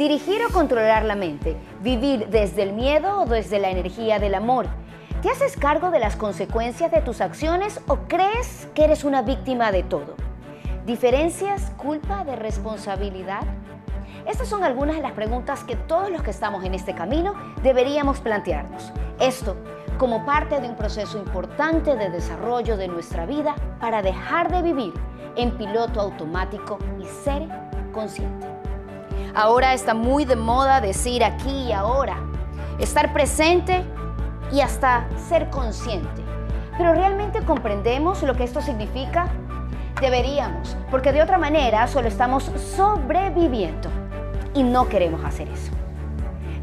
Dirigir o controlar la mente, vivir desde el miedo o desde la energía del amor. ¿Te haces cargo de las consecuencias de tus acciones o crees que eres una víctima de todo? ¿Diferencias culpa de responsabilidad? Estas son algunas de las preguntas que todos los que estamos en este camino deberíamos plantearnos. Esto como parte de un proceso importante de desarrollo de nuestra vida para dejar de vivir en piloto automático y ser consciente. Ahora está muy de moda decir aquí y ahora, estar presente y hasta ser consciente. Pero ¿realmente comprendemos lo que esto significa? Deberíamos, porque de otra manera solo estamos sobreviviendo y no queremos hacer eso.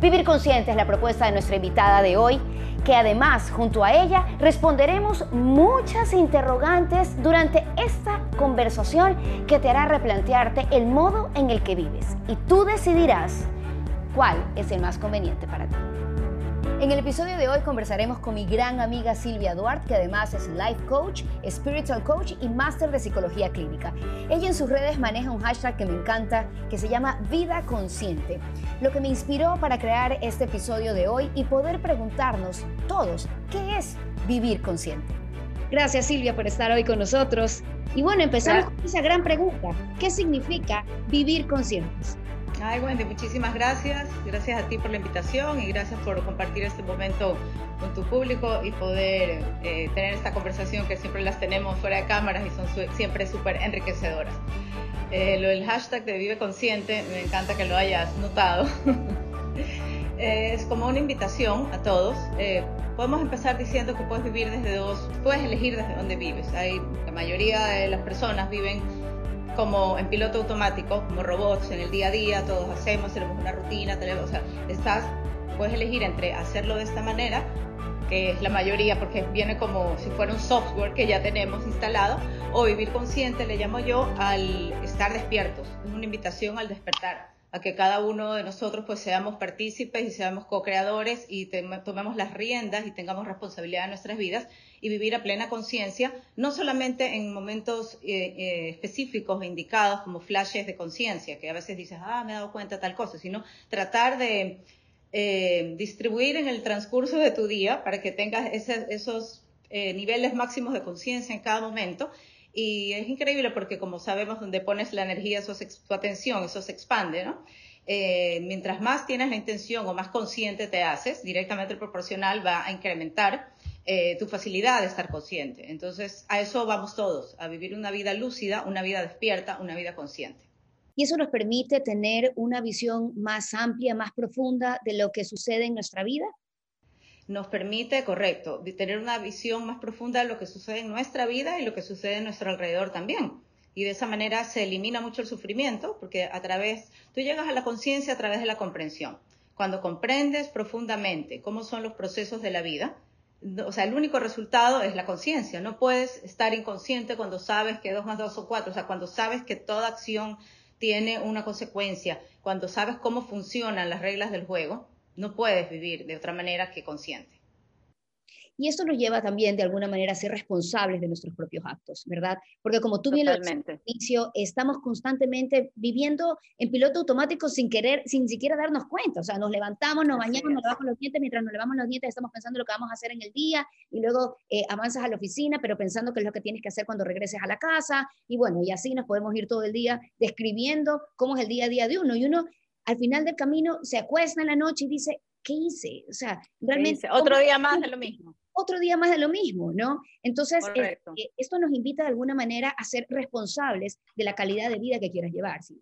Vivir consciente es la propuesta de nuestra invitada de hoy, que además junto a ella responderemos muchas interrogantes durante esta conversación que te hará replantearte el modo en el que vives y tú decidirás cuál es el más conveniente para ti. En el episodio de hoy conversaremos con mi gran amiga Silvia Duarte, que además es life coach, spiritual coach y máster de psicología clínica. Ella en sus redes maneja un hashtag que me encanta, que se llama Vida Consciente, lo que me inspiró para crear este episodio de hoy y poder preguntarnos todos, ¿qué es vivir consciente? Gracias Silvia por estar hoy con nosotros. Y bueno, empezamos con esa gran pregunta, ¿qué significa vivir conscientes? Ay, Wendy, muchísimas gracias. Gracias a ti por la invitación y gracias por compartir este momento con tu público y poder eh, tener esta conversación que siempre las tenemos fuera de cámaras y son siempre súper enriquecedoras. Eh, lo del hashtag de Vive Consciente, me encanta que lo hayas notado. Eh, es como una invitación a todos. podemos empezar diciendo que puedes vivir desde dos, puedes elegir desde dónde vives. Hay, la mayoría de las personas viven como en piloto automático, como robots en el día a día, todos hacemos, tenemos una rutina, tenemos, o sea, estás, puedes elegir entre hacerlo de esta manera, que es la mayoría porque viene como si fuera un software que ya tenemos instalado, o vivir consciente, le llamo yo, al estar despiertos, es una invitación al despertar a que cada uno de nosotros pues seamos partícipes y seamos co-creadores y tomemos las riendas y tengamos responsabilidad en nuestras vidas y vivir a plena conciencia, no solamente en momentos eh, eh, específicos e indicados como flashes de conciencia, que a veces dices, ah, me he dado cuenta de tal cosa, sino tratar de eh, distribuir en el transcurso de tu día para que tengas esos niveles máximos de conciencia en cada momento. Y es increíble porque como sabemos, donde pones la energía, eso tu atención, eso se expande, ¿no? mientras más tienes la intención o más consciente te haces, directamente proporcional va a incrementar eh, tu facilidad de estar consciente. Entonces, a eso vamos todos, a vivir una vida lúcida, una vida despierta, una vida consciente. Y eso nos permite tener una visión más amplia, más profunda de lo que sucede en nuestra vida. Nos permite, correcto, tener una visión más profunda de lo que sucede en nuestra vida y lo que sucede en nuestro alrededor también. Y de esa manera se elimina mucho el sufrimiento, porque a través, tú llegas a la conciencia a través de la comprensión. Cuando comprendes profundamente cómo son los procesos de la vida, o sea, el único resultado es la conciencia. No puedes estar inconsciente cuando sabes que dos más dos son cuatro. O sea, cuando sabes que toda acción tiene una consecuencia, cuando sabes cómo funcionan las reglas del juego, no puedes vivir de otra manera que consciente. Y esto nos lleva también de alguna manera a ser responsables de nuestros propios actos, ¿verdad? Porque como tú bien lo dijiste inicio, estamos constantemente viviendo en piloto automático sin querer, sin siquiera darnos cuenta. O sea, nos levantamos, nos bañamos, nos lavamos los dientes, mientras nos lavamos los dientes estamos pensando lo que vamos a hacer en el día y luego eh, avanzas a la oficina, pero pensando qué es lo que tienes que hacer cuando regreses a la casa. Y bueno, y así nos podemos ir todo el día describiendo cómo es el día a día de uno. Y uno al final del camino se acuesta en la noche y dice, ¿qué hice? O sea, realmente... Otro día más de lo mismo otro día más de lo mismo, ¿no? Entonces, eh, esto nos invita de alguna manera a ser responsables de la calidad de vida que quieras llevar. ¿sí?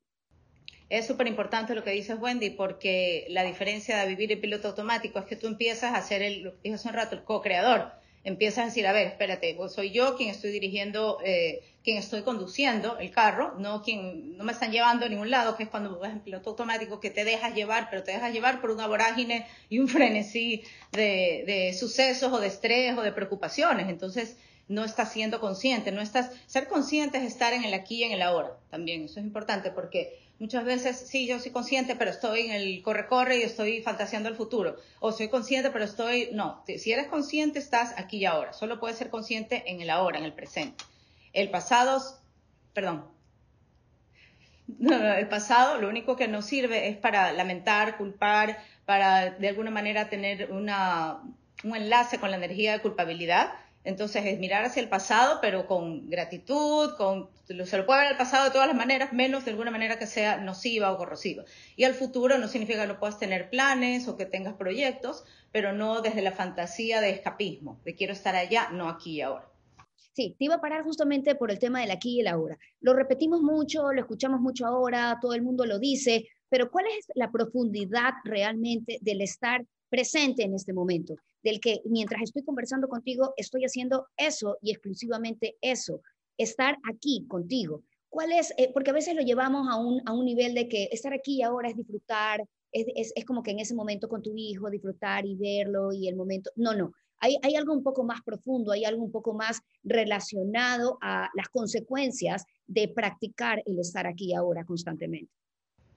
Es súper importante lo que dices, Wendy, porque la diferencia de vivir en piloto automático es que tú empiezas a ser el, dije hace un rato, el co-creador empiezas a decir, a ver, espérate, soy yo quien estoy dirigiendo, eh, quien estoy conduciendo el carro, no quien no me están llevando a ningún lado, que es cuando vas en piloto automático que te dejas llevar, pero te dejas llevar por una vorágine y un frenesí de, de sucesos o de estrés o de preocupaciones. Entonces, no estás siendo consciente, no estás, ser consciente es estar en el aquí y en el ahora también, eso es importante porque Muchas veces, sí, yo soy consciente, pero estoy en el corre-corre y estoy fantaseando el futuro. O soy consciente, pero estoy... No, si eres consciente, estás aquí y ahora. Solo puedes ser consciente en el ahora, en el presente. El pasado, perdón. el pasado lo único que nos sirve es para lamentar, culpar, para de alguna manera tener una, un enlace con la energía de culpabilidad. Entonces es mirar hacia el pasado, pero con gratitud, con, se lo puede ver al pasado de todas las maneras, menos de alguna manera que sea nociva o corrosiva. Y al futuro no significa que no puedas tener planes o que tengas proyectos, pero no desde la fantasía de escapismo, de quiero estar allá, no aquí y ahora. Sí, te iba a parar justamente por el tema del aquí y el ahora. Lo repetimos mucho, lo escuchamos mucho ahora, todo el mundo lo dice, pero ¿cuál es la profundidad realmente del estar presente en este momento? Del que mientras estoy conversando contigo, estoy haciendo eso y exclusivamente eso, estar aquí contigo. ¿Cuál es? Eh, porque a veces lo llevamos a un, a un nivel de que estar aquí ahora es disfrutar, es, es, es como que en ese momento con tu hijo, disfrutar y verlo y el momento. No, no. Hay, hay, algo un poco más profundo, hay algo un poco más relacionado a las consecuencias de practicar el estar aquí ahora constantemente.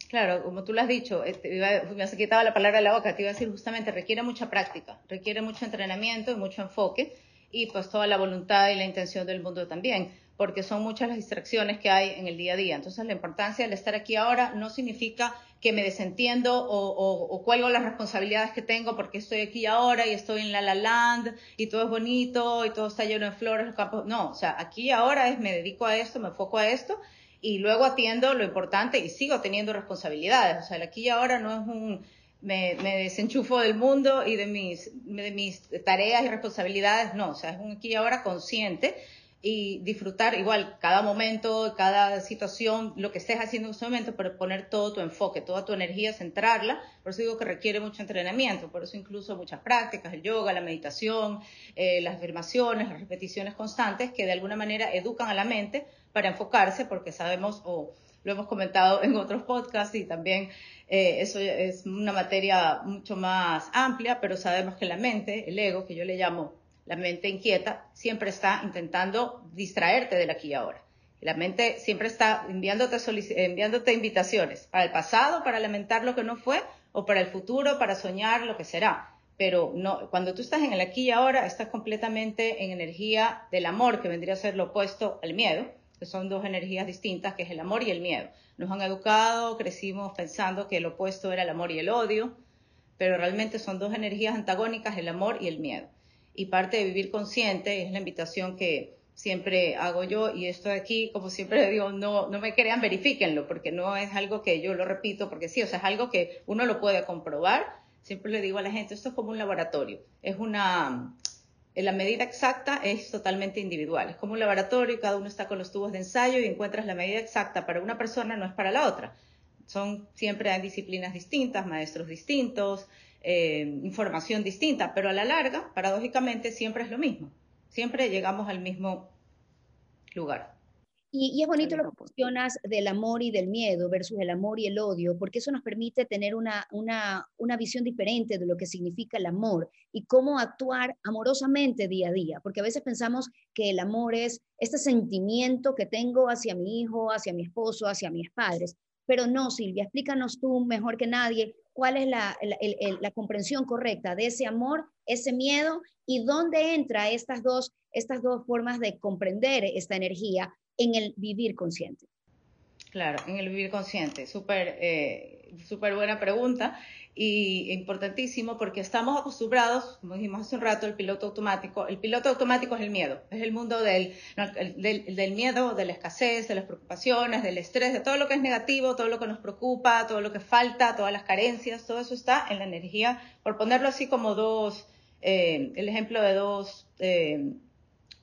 Claro, como tú lo has dicho, este, me has quitado la palabra de la boca, te iba a decir justamente, requiere mucha práctica, requiere mucho entrenamiento y mucho enfoque y pues toda la voluntad y la intención del mundo también, porque son muchas las distracciones que hay en el día a día. Entonces la importancia del estar aquí ahora no significa que me desentiendo o, o, cuelgo las responsabilidades que tengo porque estoy aquí ahora y estoy en La La Land y todo es bonito y todo está lleno de flores, los campos. No, o sea, aquí ahora es me dedico a esto, me enfoco a esto y luego atiendo lo importante y sigo teniendo responsabilidades. O sea, el aquí y ahora no es un me, me desenchufo del mundo y de mis, de mis tareas y responsabilidades, no, o sea, es un aquí y ahora consciente y disfrutar igual cada momento, cada situación, lo que estés haciendo en ese momento, pero poner todo tu enfoque, toda tu energía, centrarla. Por eso digo que requiere mucho entrenamiento, por eso incluso muchas prácticas, el yoga, la meditación, eh, las afirmaciones, las repeticiones constantes, que de alguna manera educan a la mente para enfocarse, porque sabemos, o lo hemos comentado en otros podcasts y también eh, eso es una materia mucho más amplia, pero sabemos que la mente, el ego, que yo le llamo la mente inquieta, siempre está intentando distraerte del aquí y ahora. La mente siempre está enviándote, enviándote invitaciones para el pasado, para lamentar lo que no fue, o para el futuro, para soñar lo que será. Pero no, cuando tú estás en el aquí y ahora, estás completamente en energía del amor, que vendría a ser lo opuesto al miedo, son dos energías distintas, que es el amor y el miedo. Nos han educado, crecimos pensando que el opuesto era el amor y el odio, pero realmente son dos energías antagónicas, el amor y el miedo y parte de vivir consciente es la invitación que siempre hago yo y esto de aquí, como siempre digo, no, no me crean, verifíquenlo, porque no es algo que yo lo repito, porque sí, o sea, es algo que uno lo puede comprobar. Siempre le digo a la gente, esto es como un laboratorio, es una, la medida exacta es totalmente individual, es como un laboratorio, cada uno está con los tubos de ensayo y encuentras la medida exacta para una persona, no es para la otra. Son siempre hay disciplinas distintas, maestros distintos, eh, información distinta, pero a la larga, paradójicamente, siempre es lo mismo. Siempre llegamos al mismo lugar. Y, es bonito lo que mencionas del amor y del miedo versus el amor y el odio, porque eso nos permite tener una, una, una, visión diferente de lo que significa el amor y cómo actuar amorosamente día a día, porque a veces pensamos que el amor es este sentimiento que tengo hacia mi hijo, hacia mi esposo, hacia mis padres, pero no, Silvia, explícanos tú mejor que nadie cuál es la, la, comprensión correcta de ese amor, ese miedo y dónde entra estas dos, estas dos formas de comprender esta energía en el vivir consciente. Claro, en el vivir consciente. Súper eh, súper buena pregunta y importantísimo porque estamos acostumbrados, como dijimos hace un rato, el piloto automático. El piloto automático es el miedo, es el mundo del, del, del, miedo, de la escasez, de las preocupaciones, del estrés, de todo lo que es negativo, todo lo que nos preocupa, todo lo que falta, todas las carencias, todo eso está en la energía, por ponerlo así como dos, eh, el ejemplo de dos, eh,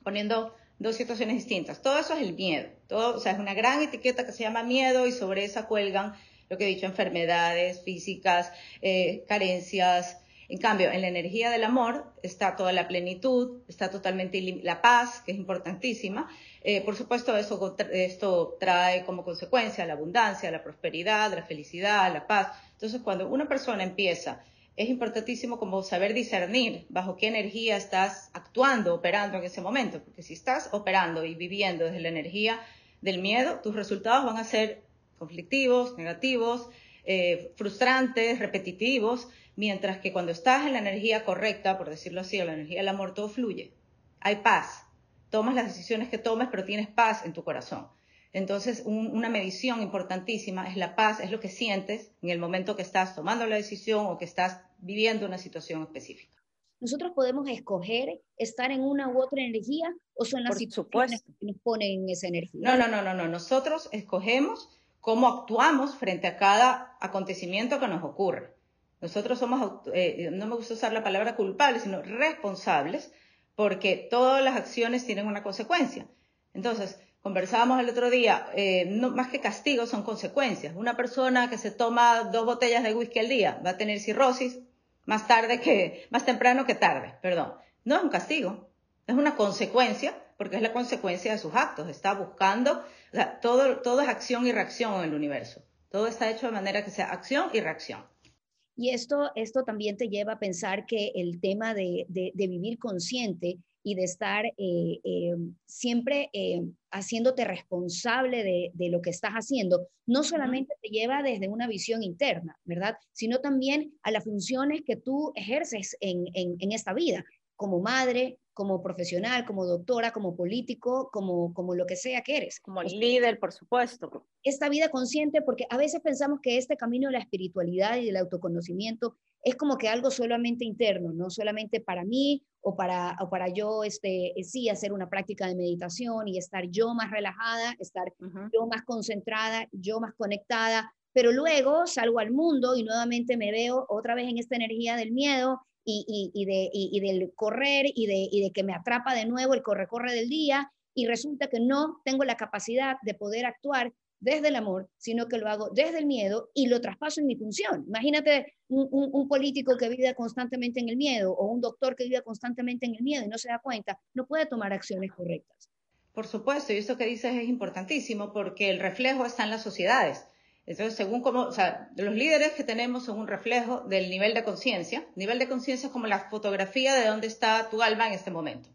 poniendo dos situaciones distintas. Todo eso es el miedo, todo, o sea, es una gran etiqueta que se llama miedo y sobre esa cuelgan lo que he dicho, enfermedades físicas, eh, carencias. En cambio, en la energía del amor está toda la plenitud, está totalmente la paz, que es importantísima. Eh, por supuesto, eso, esto trae como consecuencia la abundancia, la prosperidad, la felicidad, la paz. Entonces, cuando una persona empieza, es importantísimo como saber discernir bajo qué energía estás actuando, operando en ese momento, porque si estás operando y viviendo desde la energía del miedo, tus resultados van a ser conflictivos, negativos, eh, frustrantes, repetitivos, mientras que cuando estás en la energía correcta, por decirlo así, la energía del amor, todo fluye. Hay paz. Tomas las decisiones que tomes, pero tienes paz en tu corazón. Entonces, una medición importantísima es la paz, es lo que sientes en el momento que estás tomando la decisión o que estás viviendo una situación específica. Nosotros podemos escoger estar en una u otra energía o son las situaciones que nos ponen en esa energía. No, no, no, no, no. Nosotros escogemos cómo actuamos frente a cada acontecimiento que nos ocurre. Nosotros somos, eh, no me gusta usar la palabra culpables, sino responsables, porque todas las acciones tienen una consecuencia. Entonces, conversábamos el otro día, eh, no, más que castigos son consecuencias. Una persona que se toma dos botellas de whisky al día va a tener cirrosis más tarde que, más temprano que tarde, perdón. No es un castigo, es una consecuencia, porque es la consecuencia de sus actos. Está buscando, o sea, todo, todo es acción y reacción en el universo. Todo está hecho de manera que sea acción y reacción. Y esto, esto también te lleva a pensar que el tema de, de, vivir consciente y de estar eh, eh, siempre eh, haciéndote responsable de, de, lo que estás haciendo, no solamente te lleva desde una visión interna, ¿verdad? Sino también a las funciones que tú ejerces en, en, en esta vida, como madre, como profesional, como doctora, como político, como, como lo que sea que eres. Como líder, por supuesto. Esta vida consciente, porque a veces pensamos que este camino de la espiritualidad y del autoconocimiento es como que algo solamente interno, no solamente para mí o para, o para yo, este, sí, hacer una práctica de meditación y estar yo más relajada, estar yo más concentrada, yo más conectada, pero luego salgo al mundo y nuevamente me veo otra vez en esta energía del miedo y, y, de, y, del correr y de, y de que me atrapa de nuevo el corre-corre del día y resulta que no tengo la capacidad de poder actuar desde el amor, sino que lo hago desde el miedo y lo traspaso en mi función. Imagínate un, un, político que vive constantemente en el miedo o un doctor que vive constantemente en el miedo y no se da cuenta, no puede tomar acciones correctas. Por supuesto, y eso que dices es importantísimo porque el reflejo está en las sociedades. Entonces, según como, o sea, los líderes que tenemos son un reflejo del nivel de conciencia. Nivel de conciencia es como la fotografía de dónde está tu alma en este momento.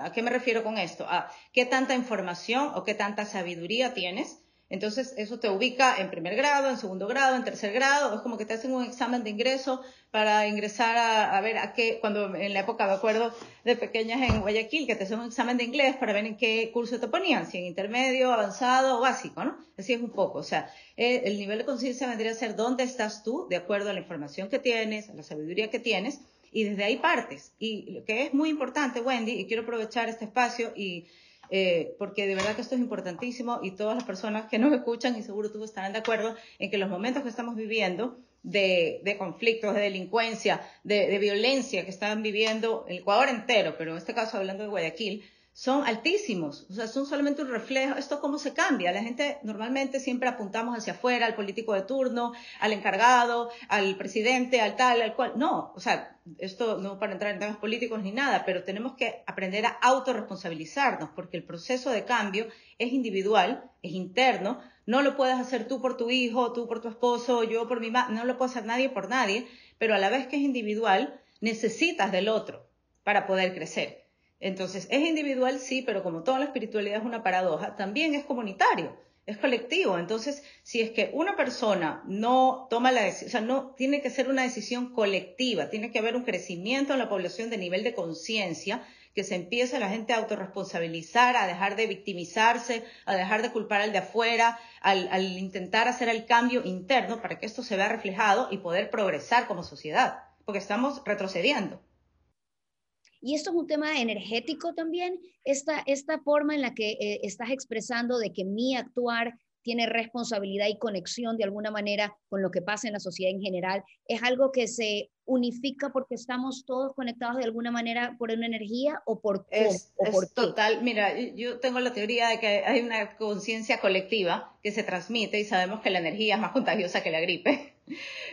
¿A qué me refiero con esto? A qué tanta información o qué tanta sabiduría tienes entonces, eso te ubica en primer grado, en segundo grado, en tercer grado. Es como que te hacen un examen de ingreso para ingresar a, ver a qué, cuando en la época, me acuerdo, de pequeñas en Guayaquil, que te hacen un examen de inglés para ver en qué curso te ponían, si en intermedio, avanzado o básico, ¿no? Así es un poco. O sea, eh, el nivel de conciencia vendría a ser dónde estás tú, de acuerdo a la información que tienes, a la sabiduría que tienes, y desde ahí partes. Y lo que es muy importante, Wendy, y quiero aprovechar este espacio y eh, porque de verdad que esto es importantísimo y todas las personas que nos escuchan y seguro tú estarán de acuerdo en que los momentos que estamos viviendo de, conflictos, de delincuencia, de, de, violencia que están viviendo el Ecuador entero, pero en este caso hablando de Guayaquil, son altísimos, o sea, son solamente un reflejo. Esto cómo se cambia. La gente normalmente siempre apuntamos hacia afuera, al político de turno, al encargado, al presidente, al tal, al cual. No, o sea, esto no para entrar en temas políticos ni nada, pero tenemos que aprender a autorresponsabilizarnos, porque el proceso de cambio es individual, es interno. No lo puedes hacer tú por tu hijo, tú por tu esposo, yo por mi madre, no lo puede hacer nadie por nadie, pero a la vez que es individual, necesitas del otro para poder crecer. Entonces, es individual, sí, pero como toda la espiritualidad es una paradoja, también es comunitario, es colectivo. Entonces, si es que una persona no toma la decisión, o sea, no tiene que ser una decisión colectiva, tiene que haber un crecimiento en la población de nivel de conciencia, que se empiece la gente a autorresponsabilizar, a dejar de victimizarse, a dejar de culpar al de afuera, al, al intentar hacer el cambio interno para que esto se vea reflejado y poder progresar como sociedad, porque estamos retrocediendo. Y esto es un tema energético también, esta, esta forma en la que eh, estás expresando de que mi actuar tiene responsabilidad y conexión de alguna manera con lo que pasa en la sociedad en general, es algo que se unifica porque estamos todos conectados de alguna manera por una energía o por es, total. Mira yo tengo la teoría de que hay una conciencia colectiva que se transmite y sabemos que la energía es más contagiosa que la gripe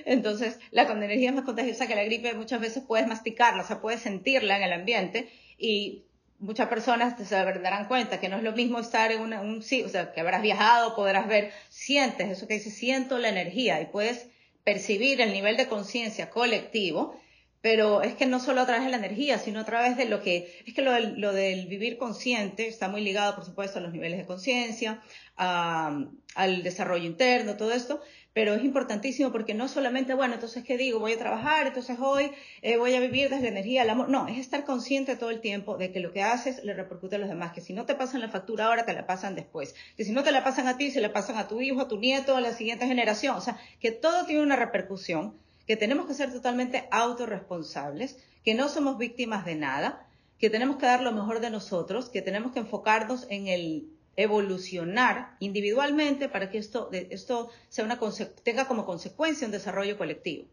entonces la energía es más contagiosa que la gripe muchas veces puedes masticarla o sea puedes sentirla en el ambiente y muchas personas se darán cuenta que no es lo mismo estar en un sí, o sea, que habrás viajado, podrás ver, sientes eso que dice, siento la energía y puedes percibir el nivel de conciencia colectivo, pero es que no solo a través de la energía, sino a través de lo que, es que lo del, lo del vivir consciente está muy ligado, por supuesto, a los niveles de conciencia, al desarrollo interno, todo esto, pero es importantísimo porque no solamente, bueno, entonces, ¿qué digo? Voy a trabajar, entonces hoy eh, voy a vivir desde la energía, el amor. No, es estar consciente todo el tiempo de que lo que haces le repercute a los demás, que si no te pasan la factura ahora, te la pasan después, que si no te la pasan a ti, se la pasan a tu hijo, a tu nieto, a la siguiente generación. O sea, que todo tiene una repercusión que tenemos que ser totalmente autorresponsables, que no somos víctimas de nada, que tenemos que dar lo mejor de nosotros, que tenemos que enfocarnos en el evolucionar individualmente para que esto, esto sea una, tenga como consecuencia un desarrollo colectivo.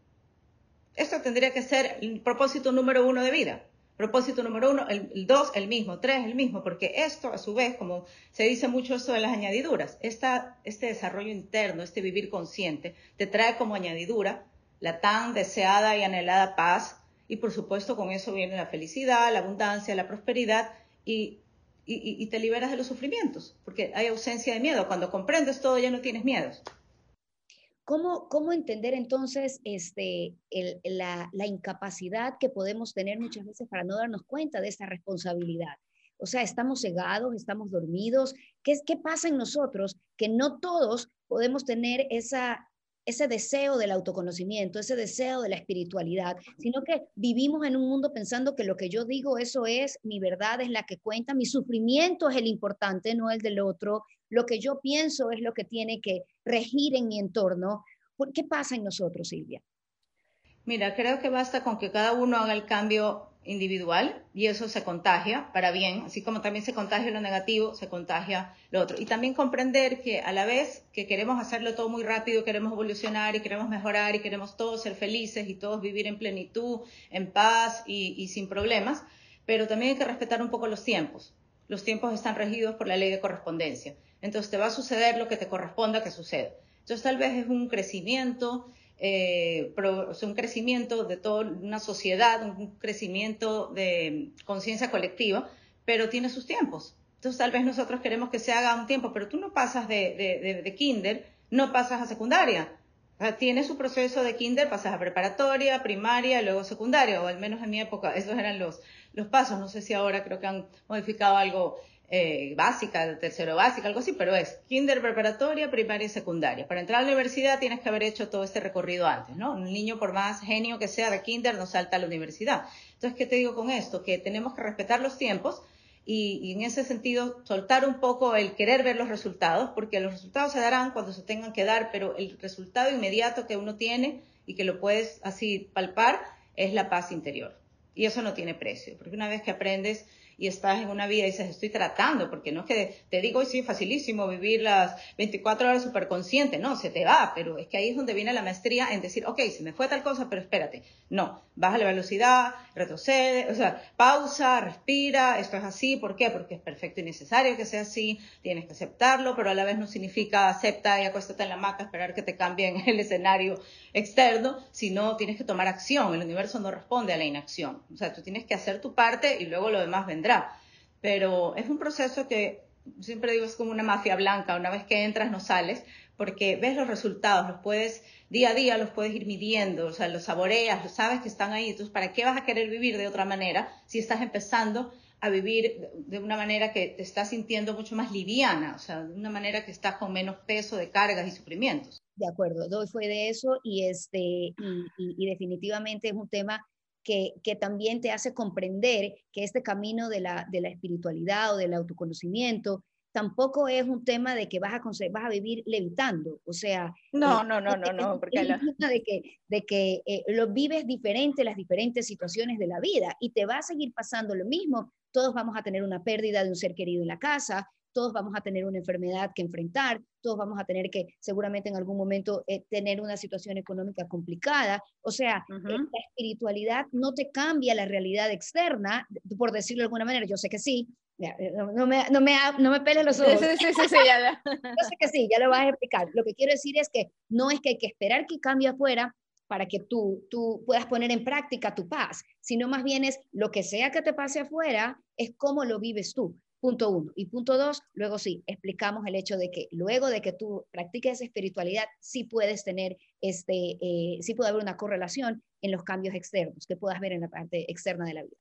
Esto tendría que ser el propósito número uno de vida. Propósito número uno, el, dos, el mismo, tres, el mismo, porque esto, a su vez, como se dice mucho esto de las añadiduras, esta, este desarrollo interno, este vivir consciente, te trae como añadidura la tan deseada y anhelada paz, y por supuesto con eso viene la felicidad, la abundancia, la prosperidad, y, y, te liberas de los sufrimientos, porque hay ausencia de miedo. Cuando comprendes todo ya no tienes miedos. ¿Cómo, ¿Cómo, entender entonces este, la, incapacidad que podemos tener muchas veces para no darnos cuenta de esta responsabilidad? O sea, estamos cegados, estamos dormidos. ¿Qué, ¿Qué pasa en nosotros? Que no todos podemos tener esa, ese deseo del autoconocimiento, ese deseo de la espiritualidad, sino que vivimos en un mundo pensando que lo que yo digo, eso es, mi verdad es la que cuenta, mi sufrimiento es el importante, no el del otro, lo que yo pienso es lo que tiene que regir en mi entorno. ¿Qué pasa en nosotros, Silvia? Mira, creo que basta con que cada uno haga el cambio individual y eso se contagia para bien, así como también se contagia lo negativo, se contagia lo otro. Y también comprender que a la vez que queremos hacerlo todo muy rápido, queremos evolucionar y queremos mejorar y queremos todos ser felices y todos vivir en plenitud, en paz y, sin problemas, pero también hay que respetar un poco los tiempos. Los tiempos están regidos por la ley de correspondencia. Entonces te va a suceder lo que te corresponda que suceda. Entonces tal vez es un crecimiento, eh, un crecimiento de toda una sociedad, un crecimiento de conciencia colectiva, pero tiene sus tiempos. Entonces tal vez nosotros queremos que se haga un tiempo, pero tú no pasas de, de, kinder, no pasas a secundaria. tiene su proceso de kinder, pasas a preparatoria, primaria, luego secundaria, o al menos en mi época, esos eran los, los pasos. No sé si ahora creo que han modificado algo eh, básica, tercero básica, algo así, pero es kinder preparatoria, primaria y secundaria. Para entrar a la universidad tienes que haber hecho todo este recorrido antes, ¿no? Un niño, por más genio que sea de kinder, no salta a la universidad. Entonces, ¿qué te digo con esto? Que tenemos que respetar los tiempos y, y, en ese sentido soltar un poco el querer ver los resultados, porque los resultados se darán cuando se tengan que dar, pero el resultado inmediato que uno tiene y que lo puedes así palpar es la paz interior. Y eso no tiene precio, porque una vez que aprendes y estás en una vida y dices, estoy tratando, porque no es que te digo, hoy sí, facilísimo vivir las 24 horas súper consciente, no, se te va, pero es que ahí es donde viene la maestría en decir, ok, se me fue tal cosa, pero espérate, no, baja la velocidad, retrocede, o sea, pausa, respira, esto es así, ¿por qué? Porque es perfecto y necesario que sea así, tienes que aceptarlo, pero a la vez no significa acepta y acuéstate en la maca, esperar que te cambien el escenario externo, sino tienes que tomar acción, el universo no responde a la inacción, o sea, tú tienes que hacer tu parte y luego lo demás vendrá pero es un proceso que siempre digo es como una mafia blanca, una vez que entras no sales, porque ves los resultados, los puedes, día a día los puedes ir midiendo, o sea, los saboreas, sabes que están ahí, entonces, ¿para qué vas a querer vivir de otra manera si estás empezando a vivir de una manera que te estás sintiendo mucho más liviana, o sea, de una manera que estás con menos peso de cargas y sufrimientos? De acuerdo, doy fue de eso y, este, y, y definitivamente es un tema que, también te hace comprender que este camino de la, de la espiritualidad o del autoconocimiento tampoco es un tema de que vas a, vas a vivir levitando, o sea... No, no, no, no, no, porque... Es de que, de que eh, lo vives diferente las diferentes situaciones de la vida y te va a seguir pasando lo mismo. Todos vamos a tener una pérdida de un ser querido en la casa, todos vamos a tener una enfermedad que enfrentar, todos vamos a tener que seguramente en algún momento eh, tener una situación económica complicada. O sea, eh, la espiritualidad no te cambia la realidad externa, por decirlo de alguna manera, yo sé que sí. Eh, no, me, no, me, no me peles los ojos. Sí, sí, sí, sí ya. yo sé que sí, ya lo vas a explicar. Lo que quiero decir es que no es que hay que esperar que cambie afuera para que tú, tú puedas poner en práctica tu paz, sino más bien es lo que sea que te pase afuera, es cómo lo vives tú Punto uno. Y punto dos, luego sí, explicamos el hecho de que luego de que tú practiques espiritualidad, sí puedes tener, este, eh, sí puede haber una correlación en los cambios externos que puedas ver en la parte externa de la vida.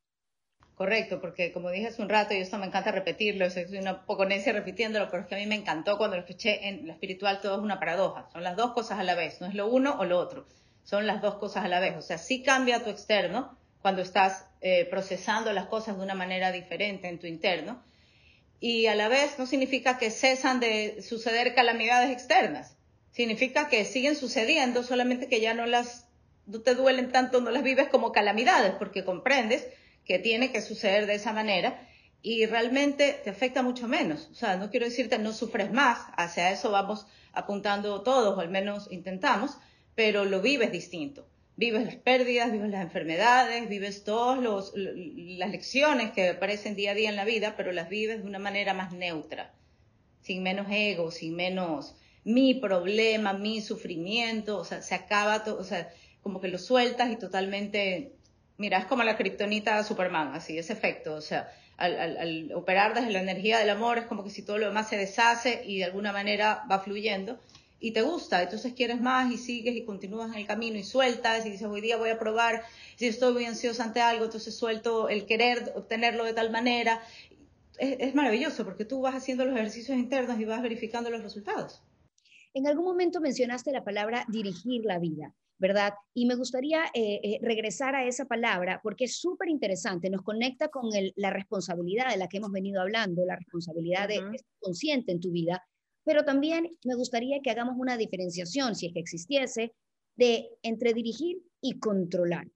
Correcto, porque como dije hace un rato, y esto me encanta repetirlo, soy una poco necia repitiéndolo, pero es que a mí me encantó cuando lo escuché en lo espiritual, todo es una paradoja, son las dos cosas a la vez, no es lo uno o lo otro, son las dos cosas a la vez, o sea, sí cambia tu externo cuando estás eh, procesando las cosas de una manera diferente en tu interno, y a la vez no significa que cesan de suceder calamidades externas. Significa que siguen sucediendo, solamente que ya no las no te duelen tanto, no las vives como calamidades, porque comprendes que tiene que suceder de esa manera y realmente te afecta mucho menos. O sea, no quiero decirte no sufres más, hacia eso vamos apuntando todos, o al menos intentamos, pero lo vives distinto vives las pérdidas, vives las enfermedades, vives todas las lecciones que aparecen día a día en la vida, pero las vives de una manera más neutra, sin menos ego, sin menos mi problema, mi sufrimiento, o sea, se acaba, todo, o sea, como que lo sueltas y totalmente, mira, es como la kriptonita Superman, así, ese efecto, o sea, al, al operar desde la energía del amor es como que si todo lo demás se deshace y de alguna manera va fluyendo y te gusta, entonces quieres más y sigues y continúas en el camino y sueltas y dices, hoy día voy a probar, si estoy muy ansiosa ante algo, entonces suelto el querer obtenerlo de tal manera. Es, maravilloso porque tú vas haciendo los ejercicios internos y vas verificando los resultados. En algún momento mencionaste la palabra dirigir la vida. ¿verdad? Y me gustaría eh, eh, regresar a esa palabra porque es súper interesante, nos conecta con la responsabilidad de la que hemos venido hablando, la responsabilidad de estar consciente en tu vida, pero también me gustaría que hagamos una diferenciación, si es que existiese, de entre dirigir y controlar.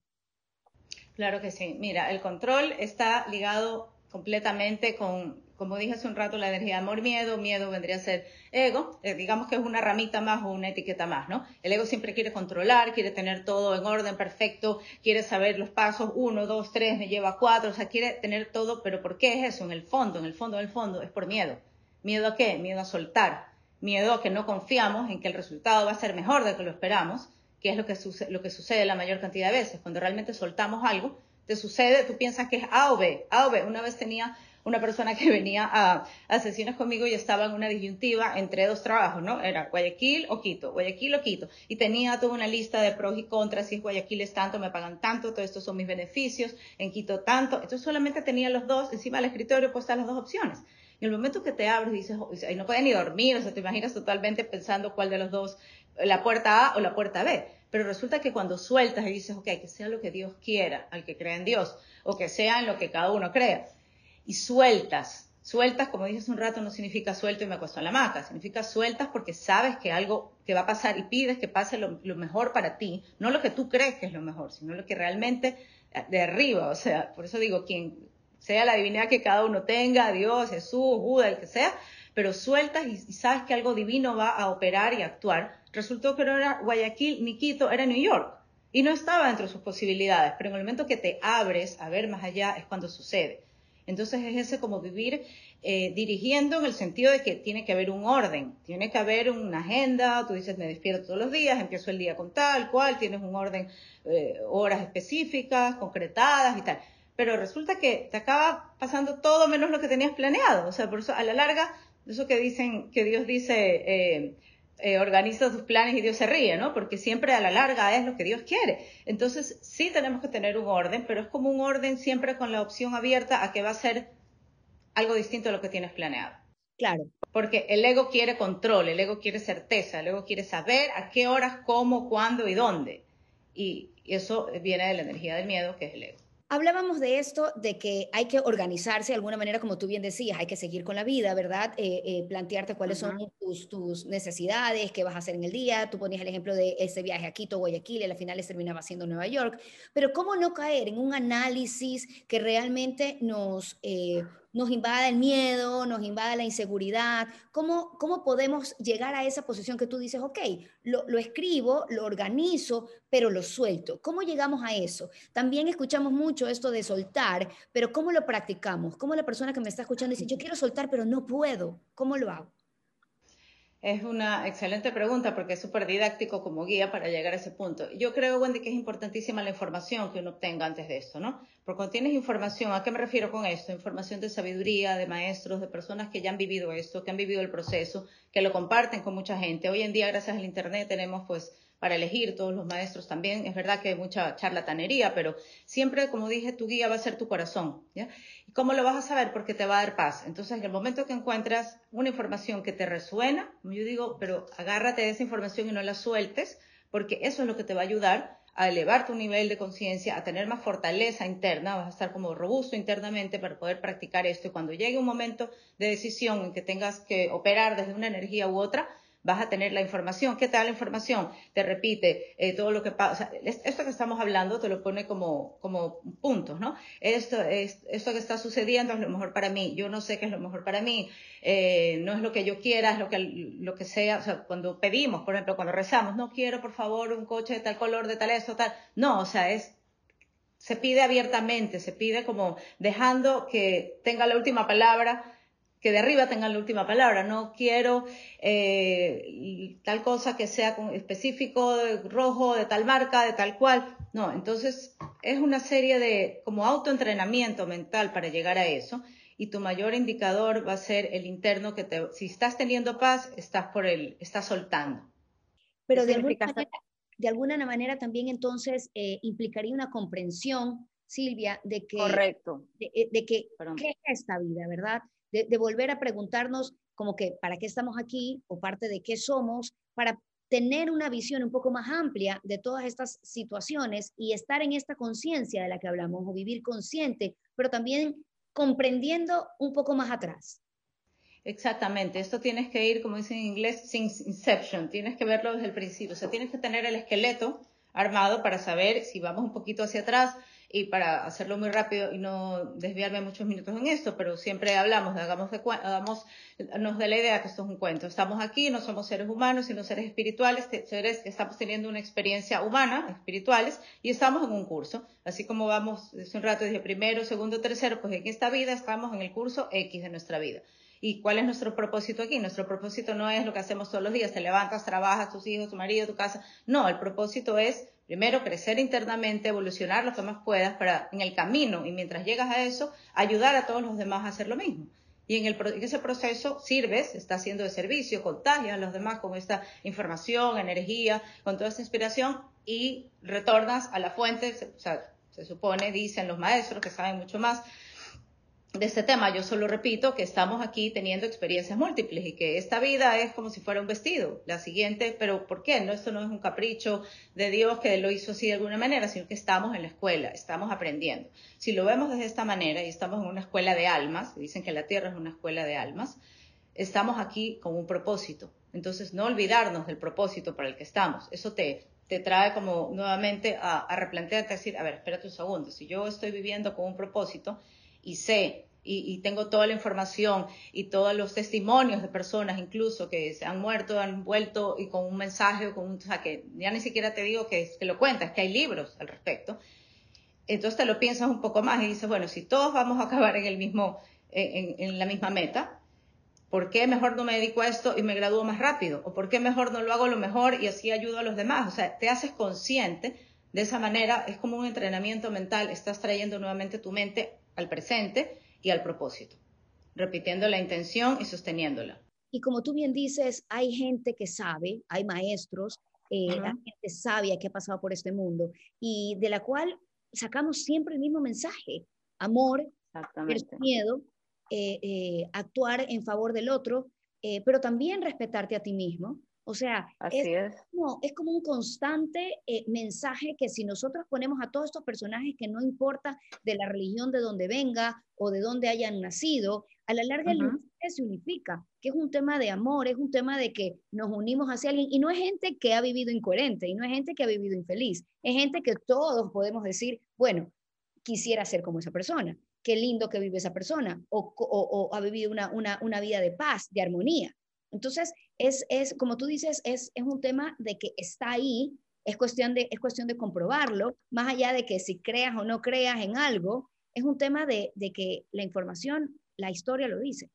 Claro que sí. Mira, el control está ligado completamente con, como dije hace un rato, la energía amor-miedo. Miedo vendría a ser ego. Eh, digamos que es una ramita más o una etiqueta más, ¿no? El ego siempre quiere controlar, quiere tener todo en orden perfecto, quiere saber los pasos, uno, dos, tres, me lleva cuatro, o sea, quiere tener todo, pero ¿por qué es eso? En el fondo, en el fondo, en el fondo, es por miedo. ¿Miedo a qué? Miedo a soltar. Miedo a que no confiamos en que el resultado va a ser mejor de lo que lo esperamos, que es lo que, sucede la mayor cantidad de veces. Cuando realmente soltamos algo, te sucede, tú piensas que es A o B. A o B. Una vez tenía una persona que venía a, a, conmigo y estaba en una disyuntiva entre dos trabajos, ¿no? Era Guayaquil o Quito, Guayaquil o Quito. Y tenía toda una lista de pros y contras, si es Guayaquil es tanto, me pagan tanto, todo estos son mis beneficios, en Quito tanto. Entonces solamente tenía los dos encima del escritorio puestas las dos opciones. Y el momento que te abres, dices, y no puedes ni dormir, o sea, te imaginas totalmente pensando cuál de los dos, la puerta A o la puerta B. Pero resulta que cuando sueltas y dices, ok, que sea lo que Dios quiera, al que crea en Dios, o que sea en lo que cada uno crea, y sueltas, sueltas, como dije un rato, no significa suelto y me acuesto en la hamaca, significa sueltas porque sabes que algo que va a pasar y pides que pase lo, lo mejor para ti, no lo que tú crees que es lo mejor, sino lo que realmente de arriba, o sea, por eso digo, quien sea la divinidad que cada uno tenga, Dios, Jesús, Buda, el que sea, pero sueltas y, sabes que algo divino va a operar y actuar. Resultó que no era Guayaquil ni Quito, era New York. Y no estaba dentro de sus posibilidades, pero en el momento que te abres a ver más allá es cuando sucede. Entonces es ese como vivir eh, dirigiendo en el sentido de que tiene que haber un orden, tiene que haber una agenda, tú dices me despierto todos los días, empiezo el día con tal, cual, tienes un orden, eh, horas específicas, concretadas y tal pero resulta que te acaba pasando todo menos lo que tenías planeado. O sea, por eso a la larga, eso que dicen, que Dios dice, eh, eh, organiza tus planes y Dios se ríe, ¿no? Porque siempre a la larga es lo que Dios quiere. Entonces, sí tenemos que tener un orden, pero es como un orden siempre con la opción abierta a que va a ser algo distinto a lo que tienes planeado. Claro. Porque el ego quiere control, el ego quiere certeza, el ego quiere saber a qué horas, cómo, cuándo y dónde. Y eso viene de la energía del miedo, que es el ego. Hablábamos de esto, de que hay que organizarse de alguna manera, como tú bien decías, hay que seguir con la vida, ¿verdad? Eh, eh, plantearte cuáles son tus, tus, necesidades, qué vas a hacer en el día. Tú ponías el ejemplo de ese viaje a Quito, Guayaquil, y al final terminaba siendo Nueva York. Pero ¿cómo no caer en un análisis que realmente nos... Eh, nos invada el miedo, nos invada la inseguridad. ¿Cómo, cómo podemos llegar a esa posición que tú dices, ok, lo, lo, escribo, lo organizo, pero lo suelto? ¿Cómo llegamos a eso? También escuchamos mucho esto de soltar, pero ¿cómo lo practicamos? ¿Cómo la persona que me está escuchando dice, yo quiero soltar, pero no puedo? ¿Cómo lo hago? Es una excelente pregunta porque es súper didáctico como guía para llegar a ese punto. Yo creo, Wendy, que es importantísima la información que uno obtenga antes de esto, ¿no? Porque cuando tienes información, ¿a qué me refiero con esto? Información de sabiduría, de maestros, de personas que ya han vivido esto, que han vivido el proceso, que lo comparten con mucha gente. Hoy en día, gracias al Internet, tenemos pues para elegir todos los maestros también. Es verdad que hay mucha charlatanería, pero siempre, como dije, tu guía va a ser tu corazón. ¿ya? ¿Y cómo lo vas a saber? Porque te va a dar paz. Entonces, en el momento que encuentras una información que te resuena, yo digo, pero agárrate de esa información y no la sueltes, porque eso es lo que te va a ayudar a elevar tu nivel de conciencia, a tener más fortaleza interna, vas a estar como robusto internamente para poder practicar esto. Y cuando llegue un momento de decisión en que tengas que operar desde una energía u otra, vas a tener la información. ¿Qué te da la información? Te repite eh, todo lo que pasa. esto que estamos hablando te lo pone como, como puntos, ¿no? Esto, es, esto que está sucediendo es lo mejor para mí. Yo no sé qué es lo mejor para mí. Eh, no es lo que yo quiera, es lo que, lo que sea. O sea, cuando pedimos, por ejemplo, cuando rezamos, no quiero, por favor, un coche de tal color, de tal eso, tal. No, o sea, es se pide abiertamente, se pide como dejando que tenga la última palabra que de arriba tengan la última palabra. No quiero eh, tal cosa que sea específico, de rojo, de tal marca, de tal cual. No, entonces es una serie de como autoentrenamiento mental para llegar a eso. Y tu mayor indicador va a ser el interno que te, si estás teniendo paz, estás por el, estás soltando. Pero de alguna, manera, también entonces eh, implicaría una comprensión, Silvia, de que, Correcto. De, eh, de que, ¿qué es esta vida, verdad? De, volver a preguntarnos como que para qué estamos aquí o parte de qué somos, para tener una visión un poco más amplia de todas estas situaciones y estar en esta conciencia de la que hablamos, o vivir consciente, pero también comprendiendo un poco más atrás. Exactamente, esto tienes que ir, como dicen en inglés, sin inception, tienes que verlo desde el principio, o sea, tienes que tener el esqueleto armado para saber si vamos un poquito hacia atrás, y para hacerlo muy rápido y no desviarme muchos minutos en esto, pero siempre hablamos, hagamos, de, hagamos nos da la idea que esto es un cuento. Estamos aquí, no somos seres humanos, sino seres espirituales, seres que estamos teniendo una experiencia humana, espirituales, y estamos en un curso. Así como vamos, hace un rato dije primero, segundo, tercero, pues en esta vida estamos en el curso X de nuestra vida. ¿Y cuál es nuestro propósito aquí? Nuestro propósito no es lo que hacemos todos los días, te levantas, trabajas, tus hijos, tu marido, tu casa. No, el propósito es Primero, crecer internamente, evolucionar lo que más puedas para en el camino y mientras llegas a eso, ayudar a todos los demás a hacer lo mismo. Y en, el, ese proceso sirves, estás haciendo de servicio, contagias a los demás con esta información, energía, con toda esta inspiración y retornas a la fuente, o sea, se supone, dicen los maestros que saben mucho más, de este tema. Yo solo repito que estamos aquí teniendo experiencias múltiples y que esta vida es como si fuera un vestido. La siguiente, pero ¿por qué? No, esto no es un capricho de Dios que lo hizo así de alguna manera, sino que estamos en la escuela, estamos aprendiendo. Si lo vemos desde esta manera y estamos en una escuela de almas, dicen que la Tierra es una escuela de almas, estamos aquí con un propósito. Entonces, no olvidarnos del propósito para el que estamos. Eso te, te trae como nuevamente a, a replantearte, a decir, a ver, espérate un segundo, si yo estoy viviendo con un propósito y sé y, tengo toda la información y todos los testimonios de personas incluso que se han muerto, han vuelto y con un mensaje, con un, o que ya ni siquiera te digo que, que lo cuentas, que hay libros al respecto. Entonces te lo piensas un poco más y dices, bueno, si todos vamos a acabar en el mismo, en, en la misma meta, ¿por qué mejor no me dedico a esto y me gradúo más rápido? ¿O por qué mejor no lo hago lo mejor y así ayudo a los demás? O sea, te haces consciente de esa manera, es como un entrenamiento mental, estás trayendo nuevamente tu mente al presente y al propósito, repitiendo la intención y sosteniéndola. Y como tú bien dices, hay gente que sabe, hay maestros, eh, hay gente sabia que ha pasado por este mundo y de la cual sacamos siempre el mismo mensaje, amor, miedo, eh, eh, actuar en favor del otro, pero también respetarte a ti mismo, o sea, es, Como, es, Como, un constante eh, mensaje que si nosotros ponemos a todos estos personajes que no importa de la religión de donde venga o de dónde hayan nacido, a la larga el mensaje se unifica, que es un tema de amor, es un tema de que nos unimos hacia alguien y no es gente que ha vivido incoherente y no es gente que ha vivido infeliz, es gente que todos podemos decir, bueno, quisiera ser como esa persona, qué lindo que vive esa persona o, o, ha vivido una, una, una vida de paz, de armonía. Entonces, es, es como tú dices, es, es un tema de que está ahí, es cuestión, de, es cuestión de comprobarlo, más allá de que si creas o no creas en algo, es un tema de, de que la información, la historia lo dice.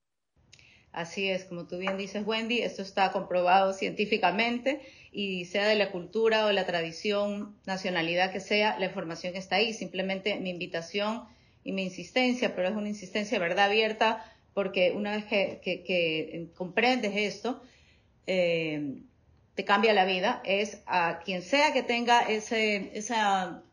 Así es, como tú bien dices, Wendy, esto está comprobado científicamente y sea de la cultura o la tradición, nacionalidad que sea, la información está ahí. Simplemente mi invitación y mi insistencia, pero es una insistencia de verdad abierta, porque una vez que, comprendes esto, eh, te cambia la vida, es a quien sea que tenga ese, esa,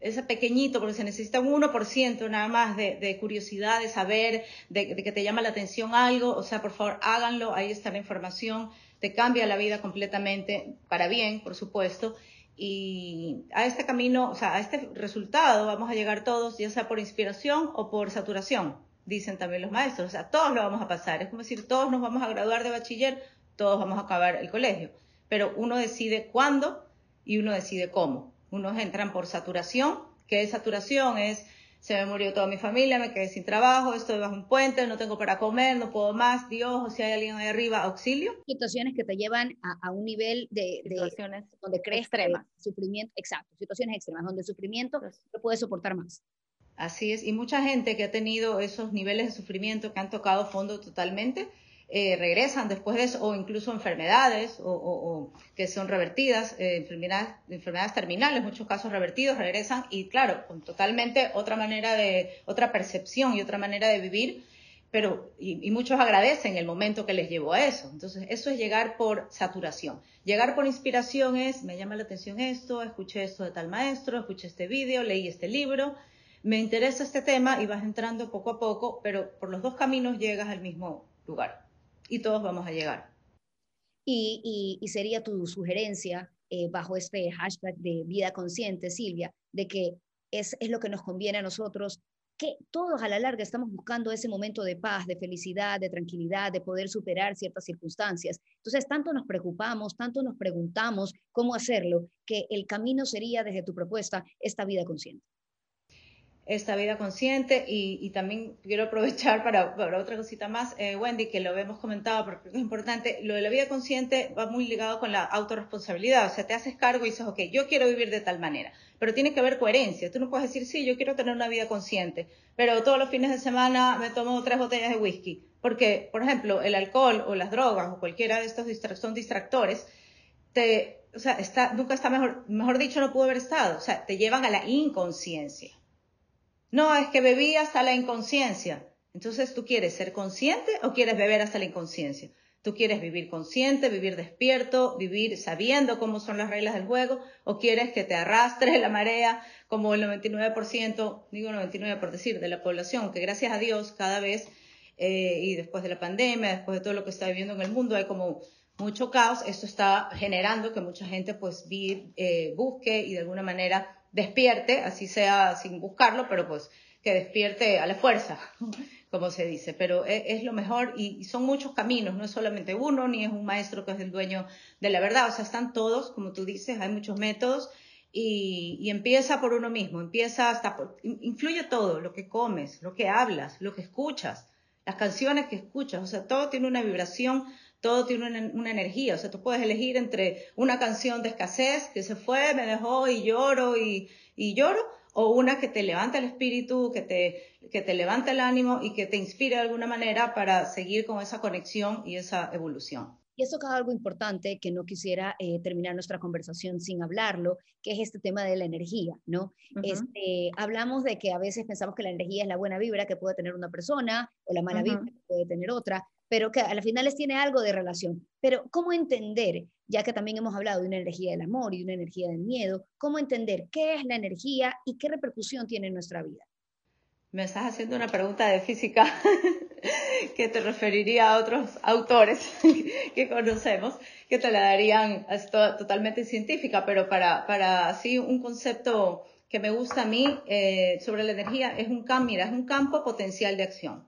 ese pequeñito, porque se necesita un 1% nada más de, curiosidad, de saber, de, de, que te llama la atención algo, o sea, por favor, háganlo, ahí está la información, te cambia la vida completamente, para bien, por supuesto, y a este camino, o sea, a este resultado vamos a llegar todos, ya sea por inspiración o por saturación, dicen también los maestros, o sea, todos lo vamos a pasar, es como decir, todos nos vamos a graduar de bachiller, todos vamos a acabar el colegio, pero uno decide cuándo y uno decide cómo. Unos entran por saturación, que es saturación, es se me murió toda mi familia, me quedé sin trabajo, estoy bajo un puente, no tengo para comer, no puedo más, Dios, o si hay alguien ahí arriba, auxilio. Situaciones que te llevan a, un nivel de, situaciones donde crees extremas. sufrimiento, exacto, situaciones extremas, donde el sufrimiento no puede soportar más. Así es, y mucha gente que ha tenido esos niveles de sufrimiento que han tocado fondo totalmente, eh, regresan después de eso, o incluso enfermedades o, que son revertidas, eh, enfermedades, enfermedades terminales, muchos casos revertidos, regresan y claro, con totalmente otra manera de, otra percepción y otra manera de vivir, pero y, muchos agradecen el momento que les llevó a eso. Entonces, eso es llegar por saturación. Llegar por inspiración es, me llama la atención esto, escuché esto de tal maestro, escuché este vídeo, leí este libro, me interesa este tema y vas entrando poco a poco, pero por los dos caminos llegas al mismo lugar y todos vamos a llegar. Y, sería tu sugerencia eh, bajo este hashtag de vida consciente, Silvia, de que es, es lo que nos conviene a nosotros, que todos a la larga estamos buscando ese momento de paz, de felicidad, de tranquilidad, de poder superar ciertas circunstancias. Entonces, tanto nos preocupamos, tanto nos preguntamos cómo hacerlo, que el camino sería, desde tu propuesta, esta vida consciente esta vida consciente y, también quiero aprovechar para, otra cosita más, eh, Wendy, que lo hemos comentado porque es importante, lo de la vida consciente va muy ligado con la autorresponsabilidad, o sea, te haces cargo y dices, ok, yo quiero vivir de tal manera, pero tiene que haber coherencia, tú no puedes decir, sí, yo quiero tener una vida consciente, pero todos los fines de semana me tomo tres botellas de whisky, porque, por ejemplo, el alcohol o las drogas o cualquiera de estos son distractores, te, o sea, está, nunca está mejor, mejor dicho, no pudo haber estado, o sea, te llevan a la inconsciencia. No, es que bebí hasta la inconsciencia. Entonces, ¿tú quieres ser consciente o quieres beber hasta la inconsciencia? ¿Tú quieres vivir consciente, vivir despierto, vivir sabiendo cómo son las reglas del juego? ¿O quieres que te arrastre la marea como el 99%, digo 99 por decir, de la población, que gracias a Dios cada vez, eh, y después de la pandemia, después de todo lo que está viviendo en el mundo, hay como mucho caos, esto está generando que mucha gente pues eh, busque y de alguna manera despierte, así sea sin buscarlo, pero pues que despierte a la fuerza, como se dice. Pero e, es, lo mejor y, son muchos caminos, no es solamente uno, ni es un maestro que es el dueño de la verdad, o sea, están todos, como tú dices, hay muchos métodos y, empieza por uno mismo, empieza hasta, influye todo, lo que comes, lo que hablas, lo que escuchas, las canciones que escuchas, o sea, todo tiene una vibración todo tiene una, energía, o sea, tú puedes elegir entre una canción de escasez que se fue, me dejó y lloro y, lloro, o una que te levanta el espíritu, que te, que te levanta el ánimo y que te inspire de alguna manera para seguir con esa conexión y esa evolución. Y eso es algo importante que no quisiera eh, terminar nuestra conversación sin hablarlo, que es este tema de la energía, ¿no? este, hablamos de que a veces pensamos que la energía es la buena vibra que puede tener una persona o la mala vibra que puede tener otra, pero que al final tiene algo de relación. Pero ¿cómo entender, ya que también hemos hablado de una energía del amor y una energía del miedo, cómo entender qué es la energía y qué repercusión tiene en nuestra vida? Me estás haciendo una pregunta de física que te referiría a otros autores que conocemos, que te la darían totalmente científica, pero para, para así un concepto que me gusta a mí eh, sobre la energía es un, mira, es un campo potencial de acción.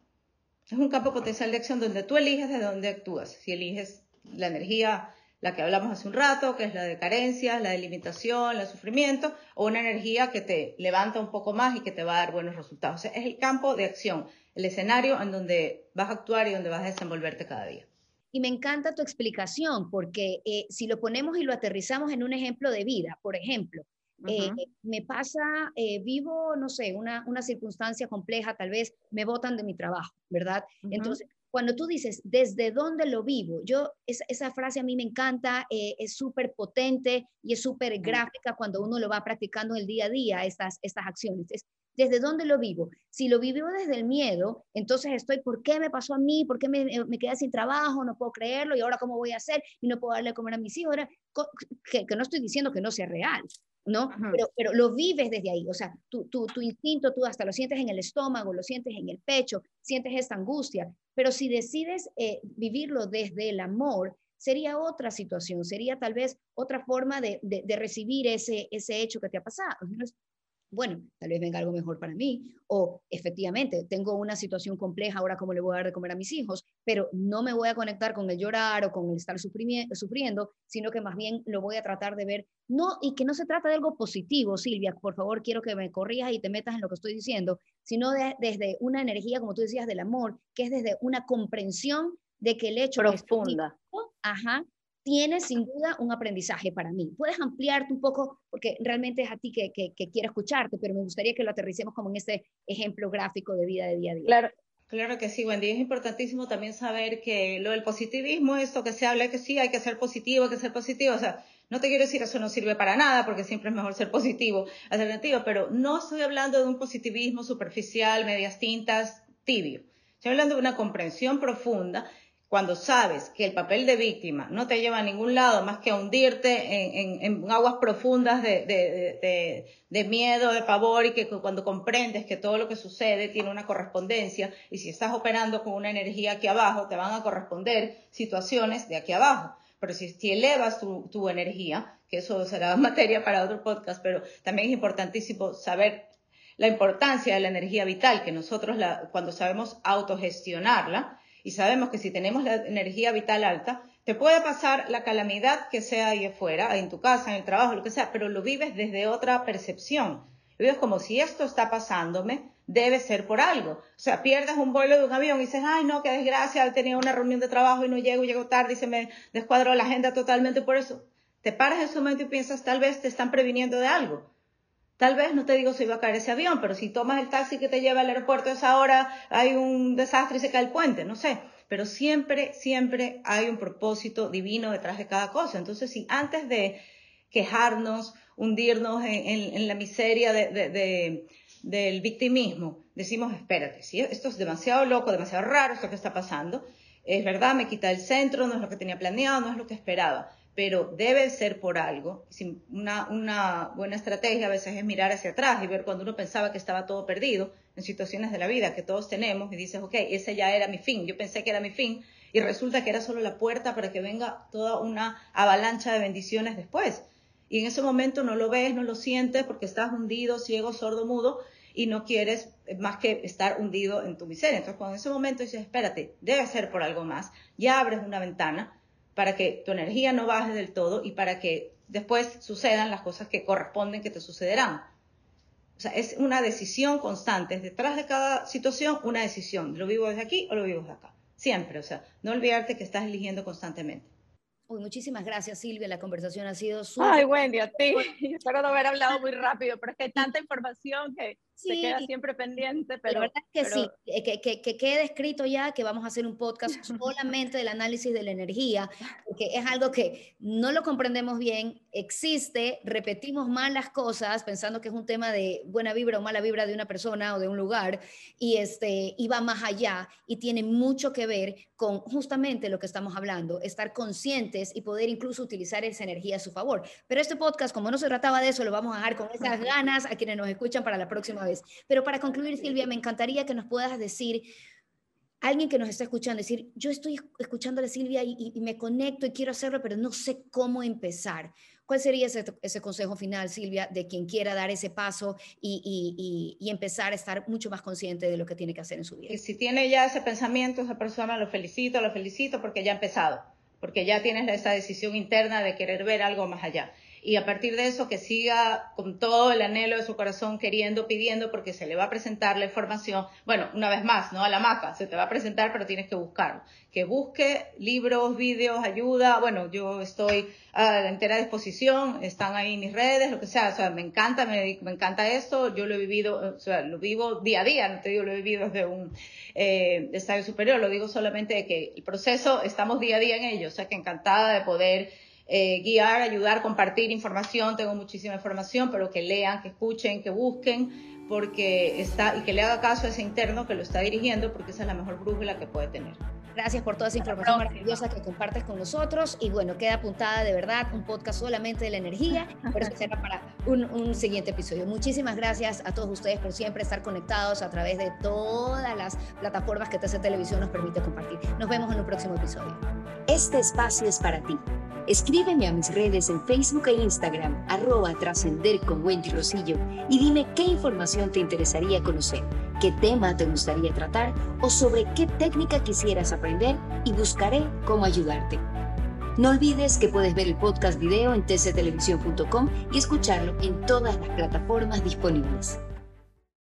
Es un campo potencial de acción donde tú eliges de dónde actúas. Si eliges la energía, la que hablamos hace un rato, que es la de carencias, la de limitación, el sufrimiento, o una energía que te levanta un poco más y que te va a dar buenos resultados. es el campo de acción, el escenario en donde vas a actuar y donde vas a desenvolverte cada día. Y me encanta tu explicación, porque eh, si lo ponemos y lo aterrizamos en un ejemplo de vida, por ejemplo, eh, me pasa, eh, vivo, no sé, una, una, circunstancia compleja, tal vez me botan de mi trabajo, ¿verdad? Entonces, cuando tú dices, ¿desde dónde lo vivo? Yo, esa, frase a mí me encanta, eh, es súper potente y es súper gráfica cuando uno lo va practicando en el día a día, estas, estas acciones. Es, ¿Desde dónde lo vivo? Si lo vivo desde el miedo, entonces estoy, ¿por qué me pasó a mí? ¿Por qué me, me quedé sin trabajo? No puedo creerlo y ahora cómo voy a hacer y no puedo darle a comer a mis hijos. que, que no estoy diciendo que no sea real, ¿no? Pero, pero, lo vives desde ahí, o sea, tu, tu, tu, instinto, tú hasta lo sientes en el estómago, lo sientes en el pecho, sientes esta angustia, pero si decides eh, vivirlo desde el amor, sería otra situación, sería tal vez otra forma de, de, de recibir ese, ese hecho que te ha pasado bueno, tal vez venga algo mejor para mí, o efectivamente, tengo una situación compleja, ahora cómo le voy a dar de comer a mis hijos, pero no me voy a conectar con el llorar o con el estar sufriendo, sino que más bien lo voy a tratar de ver, no, y que no se trata de algo positivo, Silvia, por favor, quiero que me corrijas y te metas en lo que estoy diciendo, sino desde una energía, como tú decías, del amor, que es desde una comprensión de que el hecho profunda, ajá, tiene sin duda un aprendizaje para mí. Puedes ampliarte un poco, porque realmente es a ti que, que, quiero escucharte, pero me gustaría que lo aterricemos como en ese ejemplo gráfico de vida de día a día. Claro. Claro que sí, Wendy. Es importantísimo también saber que lo del positivismo, esto que se habla que sí, hay que ser positivo, hay que ser positivo. O sea, no te quiero decir eso no sirve para nada, porque siempre es mejor ser positivo, alternativo, pero no estoy hablando de un positivismo superficial, medias tintas, tibio. Estoy hablando de una comprensión profunda cuando sabes que el papel de víctima no te lleva a ningún lado más que a hundirte en, aguas profundas de, miedo, de pavor y que cuando comprendes que todo lo que sucede tiene una correspondencia y si estás operando con una energía aquí abajo, te van a corresponder situaciones de aquí abajo. Pero si, elevas tu, energía, que eso será materia para otro podcast, pero también es importantísimo saber la importancia de la energía vital, que nosotros cuando sabemos autogestionarla, y sabemos que si tenemos la energía vital alta, te puede pasar la calamidad que sea ahí afuera, en tu casa, en el trabajo, lo que sea, pero lo vives desde otra percepción. Lo vives como si esto está pasándome, debe ser por algo. O sea, pierdes un vuelo de un avión y dices, ay, no, qué desgracia, tenía una reunión de trabajo y no llego, llego tarde y se me descuadró la agenda totalmente por eso. Te paras en ese momento y piensas, tal vez te están previniendo de algo. Tal vez no te digo si va a caer ese avión, pero si tomas el taxi que te lleva al aeropuerto a esa hora, hay un desastre y se cae el puente, no sé. Pero siempre, siempre hay un propósito divino detrás de cada cosa. Entonces, si antes de quejarnos, hundirnos en, la miseria del victimismo, decimos, espérate, si esto es demasiado loco, demasiado raro, esto que está pasando, es verdad, me quita el centro, no es lo que tenía planeado, no es lo que esperaba pero debe ser por algo. Una, buena estrategia a veces es mirar hacia atrás y ver cuando uno pensaba que estaba todo perdido en situaciones de la vida que todos tenemos y dices, ok, ese ya era mi fin, yo pensé que era mi fin y resulta que era solo la puerta para que venga toda una avalancha de bendiciones después. Y en ese momento no lo ves, no lo sientes porque estás hundido, ciego, sordo, mudo y no quieres más que estar hundido en tu miseria. Entonces, cuando en ese momento dices, espérate, debe ser por algo más, ya abres una ventana para que tu energía no baje del todo y para que después sucedan las cosas que corresponden que te sucederán. O sea, es una decisión constante, es detrás de cada situación una decisión. ¿Lo vivo desde aquí o lo vivo desde acá? Siempre, o sea, no olvidarte que estás eligiendo constantemente. Uy, muchísimas gracias, Silvia. La conversación ha sido súper. Ay, Wendy, a ti. Espero no haber hablado muy rápido, pero es que hay tanta información que se queda siempre pendiente. Pero, la verdad es que sí, eh, que, que, que, quede escrito ya que vamos a hacer un podcast solamente del análisis de la energía, porque es algo que no lo comprendemos bien, existe, repetimos mal las cosas pensando que es un tema de buena vibra o mala vibra de una persona o de un lugar, y, este, y va más allá y tiene mucho que ver con justamente lo que estamos hablando, estar consciente y poder incluso utilizar esa energía a su favor. Pero este podcast, como no se trataba de eso, lo vamos a dejar con esas ganas a quienes nos escuchan para la próxima vez. Pero para concluir, Silvia, me encantaría que nos puedas decir alguien que nos está escuchando, decir, yo estoy escuchando a Silvia y, me conecto y quiero hacerlo, pero no sé cómo empezar. ¿Cuál sería ese, ese consejo final, Silvia, de quien quiera dar ese paso y, y, empezar a estar mucho más consciente de lo que tiene que hacer en su vida? Si tiene ya ese pensamiento, esa persona, lo felicito, lo felicito porque ya ha empezado porque ya tienes esa decisión interna de querer ver algo más allá. Y a partir de eso que siga con todo el anhelo de su corazón queriendo, pidiendo, porque se le va a presentar la información. Bueno, una vez más, ¿no? A la maca, se te va a presentar, pero tienes que buscarlo. Que busque libros, vídeos, ayuda. Bueno, yo estoy a la entera disposición, están ahí mis redes, lo que sea. O sea, me encanta, me, me encanta esto. Yo lo he vivido, o sea, lo vivo día a día, no te digo, lo he vivido desde un eh, estadio superior, lo digo solamente de que el proceso, estamos día a día en ello. O sea, que encantada de poder eh, guiar, ayudar, compartir información. Tengo muchísima información, pero que lean, que escuchen, que busquen, porque está, y que le haga caso a ese interno que lo está dirigiendo, porque esa es la mejor brújula que puede tener. Gracias por toda esa información maravillosa que compartes con nosotros. Y bueno, queda apuntada de verdad un podcast solamente de la energía, pero eso será para un, un, siguiente episodio. Muchísimas gracias a todos ustedes por siempre estar conectados a través de todas las plataformas que TC Televisión nos permite compartir. Nos vemos en un próximo episodio. Este espacio es para ti. Escríbeme a mis redes en Facebook e Instagram, arroba trascender con Wendy Rosillo, y dime qué información te interesaría conocer, qué tema te gustaría tratar o sobre qué técnica quisieras aprender y buscaré cómo ayudarte. No olvides que puedes ver el podcast video en tctelevisión.com y escucharlo en todas las plataformas disponibles.